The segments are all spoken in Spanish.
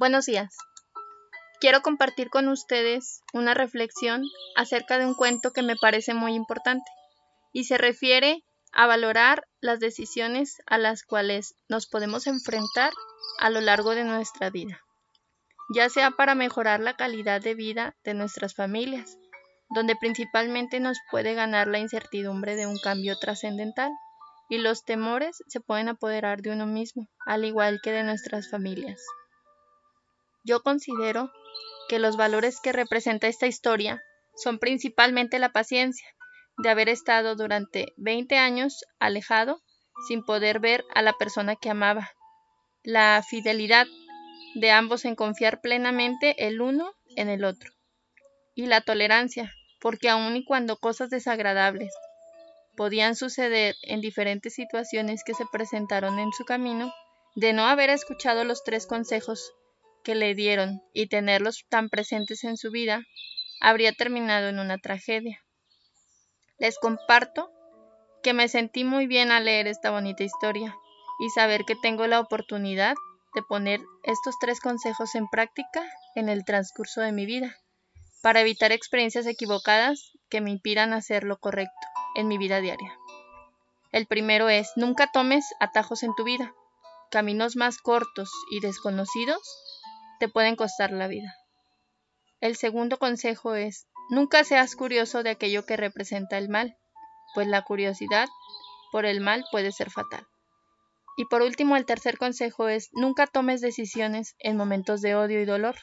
Buenos días. Quiero compartir con ustedes una reflexión acerca de un cuento que me parece muy importante y se refiere a valorar las decisiones a las cuales nos podemos enfrentar a lo largo de nuestra vida, ya sea para mejorar la calidad de vida de nuestras familias, donde principalmente nos puede ganar la incertidumbre de un cambio trascendental y los temores se pueden apoderar de uno mismo, al igual que de nuestras familias. Yo considero que los valores que representa esta historia son principalmente la paciencia, de haber estado durante 20 años alejado sin poder ver a la persona que amaba, la fidelidad de ambos en confiar plenamente el uno en el otro, y la tolerancia, porque aun y cuando cosas desagradables podían suceder en diferentes situaciones que se presentaron en su camino, de no haber escuchado los tres consejos que le dieron y tenerlos tan presentes en su vida, habría terminado en una tragedia. Les comparto que me sentí muy bien al leer esta bonita historia y saber que tengo la oportunidad de poner estos tres consejos en práctica en el transcurso de mi vida, para evitar experiencias equivocadas que me impidan hacer lo correcto en mi vida diaria. El primero es, nunca tomes atajos en tu vida. Caminos más cortos y desconocidos te pueden costar la vida. El segundo consejo es, nunca seas curioso de aquello que representa el mal, pues la curiosidad por el mal puede ser fatal. Y por último, el tercer consejo es, nunca tomes decisiones en momentos de odio y dolor,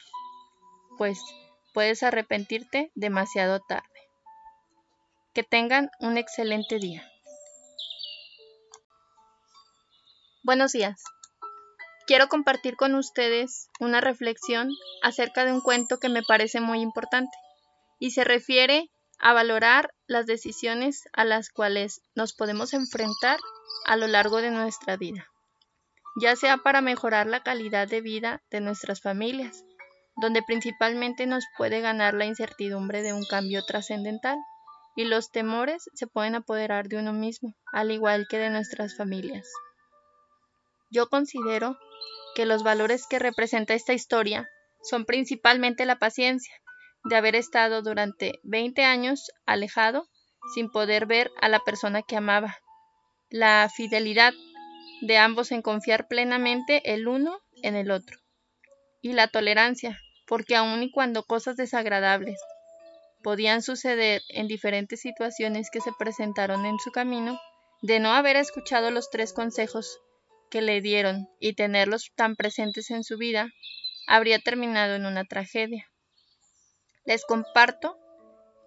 pues puedes arrepentirte demasiado tarde. Que tengan un excelente día. Buenos días. Quiero compartir con ustedes una reflexión acerca de un cuento que me parece muy importante y se refiere a valorar las decisiones a las cuales nos podemos enfrentar a lo largo de nuestra vida, ya sea para mejorar la calidad de vida de nuestras familias, donde principalmente nos puede ganar la incertidumbre de un cambio trascendental y los temores se pueden apoderar de uno mismo, al igual que de nuestras familias. Yo considero que los valores que representa esta historia son principalmente la paciencia, de haber estado durante 20 años alejado sin poder ver a la persona que amaba, la fidelidad de ambos en confiar plenamente el uno en el otro, y la tolerancia, porque aun y cuando cosas desagradables podían suceder en diferentes situaciones que se presentaron en su camino, de no haber escuchado los tres consejos que le dieron y tenerlos tan presentes en su vida, habría terminado en una tragedia. Les comparto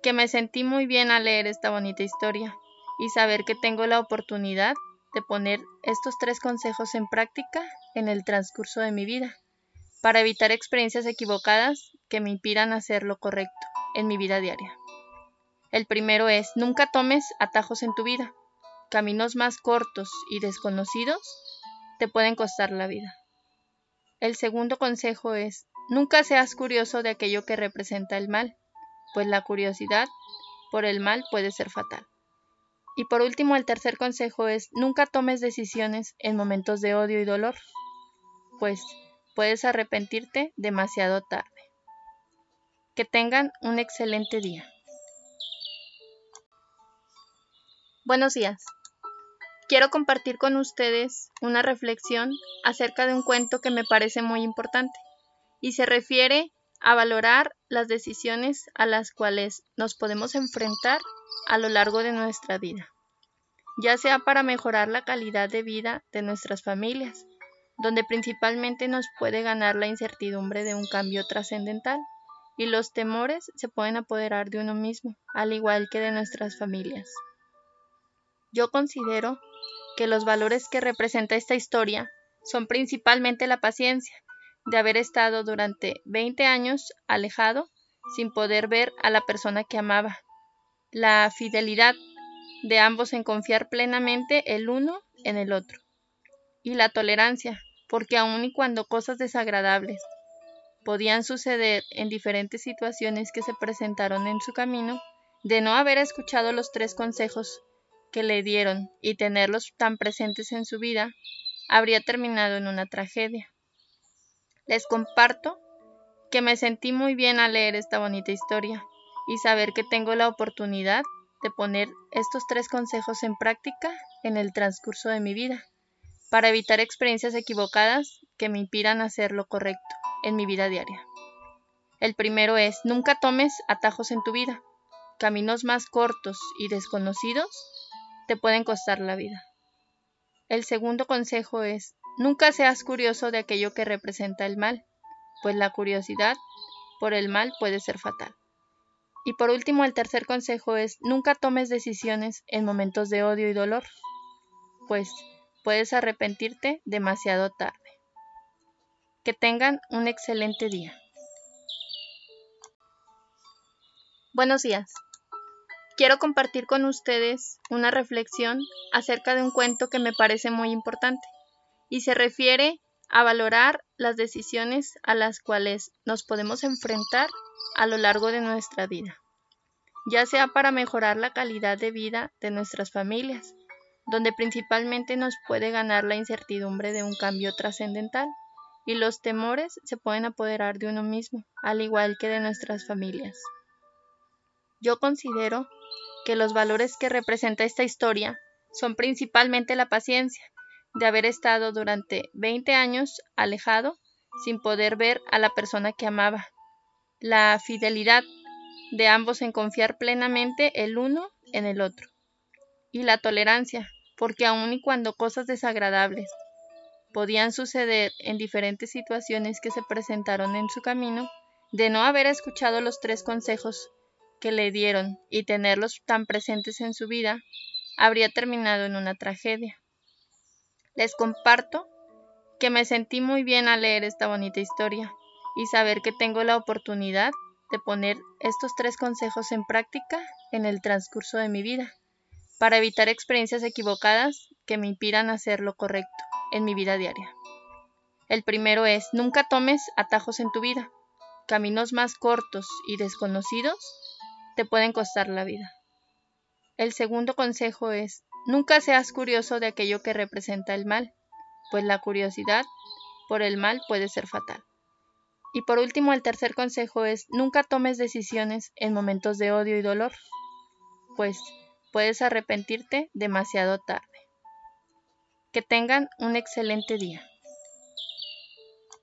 que me sentí muy bien al leer esta bonita historia y saber que tengo la oportunidad de poner estos tres consejos en práctica en el transcurso de mi vida, para evitar experiencias equivocadas que me impidan hacer lo correcto en mi vida diaria. El primero es, nunca tomes atajos en tu vida. Caminos más cortos y desconocidos te pueden costar la vida. El segundo consejo es, nunca seas curioso de aquello que representa el mal, pues la curiosidad por el mal puede ser fatal. Y por último, el tercer consejo es, nunca tomes decisiones en momentos de odio y dolor, pues puedes arrepentirte demasiado tarde. Que tengan un excelente día. Buenos días. Quiero compartir con ustedes una reflexión acerca de un cuento que me parece muy importante y se refiere a valorar las decisiones a las cuales nos podemos enfrentar a lo largo de nuestra vida, ya sea para mejorar la calidad de vida de nuestras familias, donde principalmente nos puede ganar la incertidumbre de un cambio trascendental y los temores se pueden apoderar de uno mismo, al igual que de nuestras familias. Yo considero que los valores que representa esta historia son principalmente la paciencia, de haber estado durante 20 años alejado sin poder ver a la persona que amaba, la fidelidad de ambos en confiar plenamente el uno en el otro, y la tolerancia, porque aun y cuando cosas desagradables podían suceder en diferentes situaciones que se presentaron en su camino, de no haber escuchado los tres consejos que le dieron y tenerlos tan presentes en su vida, habría terminado en una tragedia. Les comparto que me sentí muy bien al leer esta bonita historia y saber que tengo la oportunidad de poner estos tres consejos en práctica en el transcurso de mi vida para evitar experiencias equivocadas que me impidan hacer lo correcto en mi vida diaria. El primero es, nunca tomes atajos en tu vida. Caminos más cortos y desconocidos te pueden costar la vida. El segundo consejo es, nunca seas curioso de aquello que representa el mal, pues la curiosidad por el mal puede ser fatal. Y por último, el tercer consejo es, nunca tomes decisiones en momentos de odio y dolor, pues puedes arrepentirte demasiado tarde. Que tengan un excelente día. Buenos días. Quiero compartir con ustedes una reflexión acerca de un cuento que me parece muy importante y se refiere a valorar las decisiones a las cuales nos podemos enfrentar a lo largo de nuestra vida, ya sea para mejorar la calidad de vida de nuestras familias, donde principalmente nos puede ganar la incertidumbre de un cambio trascendental y los temores se pueden apoderar de uno mismo, al igual que de nuestras familias. Yo considero que los valores que representa esta historia son principalmente la paciencia, de haber estado durante 20 años alejado sin poder ver a la persona que amaba, la fidelidad de ambos en confiar plenamente el uno en el otro, y la tolerancia, porque aun y cuando cosas desagradables podían suceder en diferentes situaciones que se presentaron en su camino, de no haber escuchado los tres consejos que le dieron y tenerlos tan presentes en su vida, habría terminado en una tragedia. Les comparto que me sentí muy bien al leer esta bonita historia y saber que tengo la oportunidad de poner estos tres consejos en práctica en el transcurso de mi vida para evitar experiencias equivocadas que me impidan hacer lo correcto en mi vida diaria. El primero es, nunca tomes atajos en tu vida. Caminos más cortos y desconocidos te pueden costar la vida. El segundo consejo es, nunca seas curioso de aquello que representa el mal, pues la curiosidad por el mal puede ser fatal. Y por último, el tercer consejo es, nunca tomes decisiones en momentos de odio y dolor, pues puedes arrepentirte demasiado tarde. Que tengan un excelente día.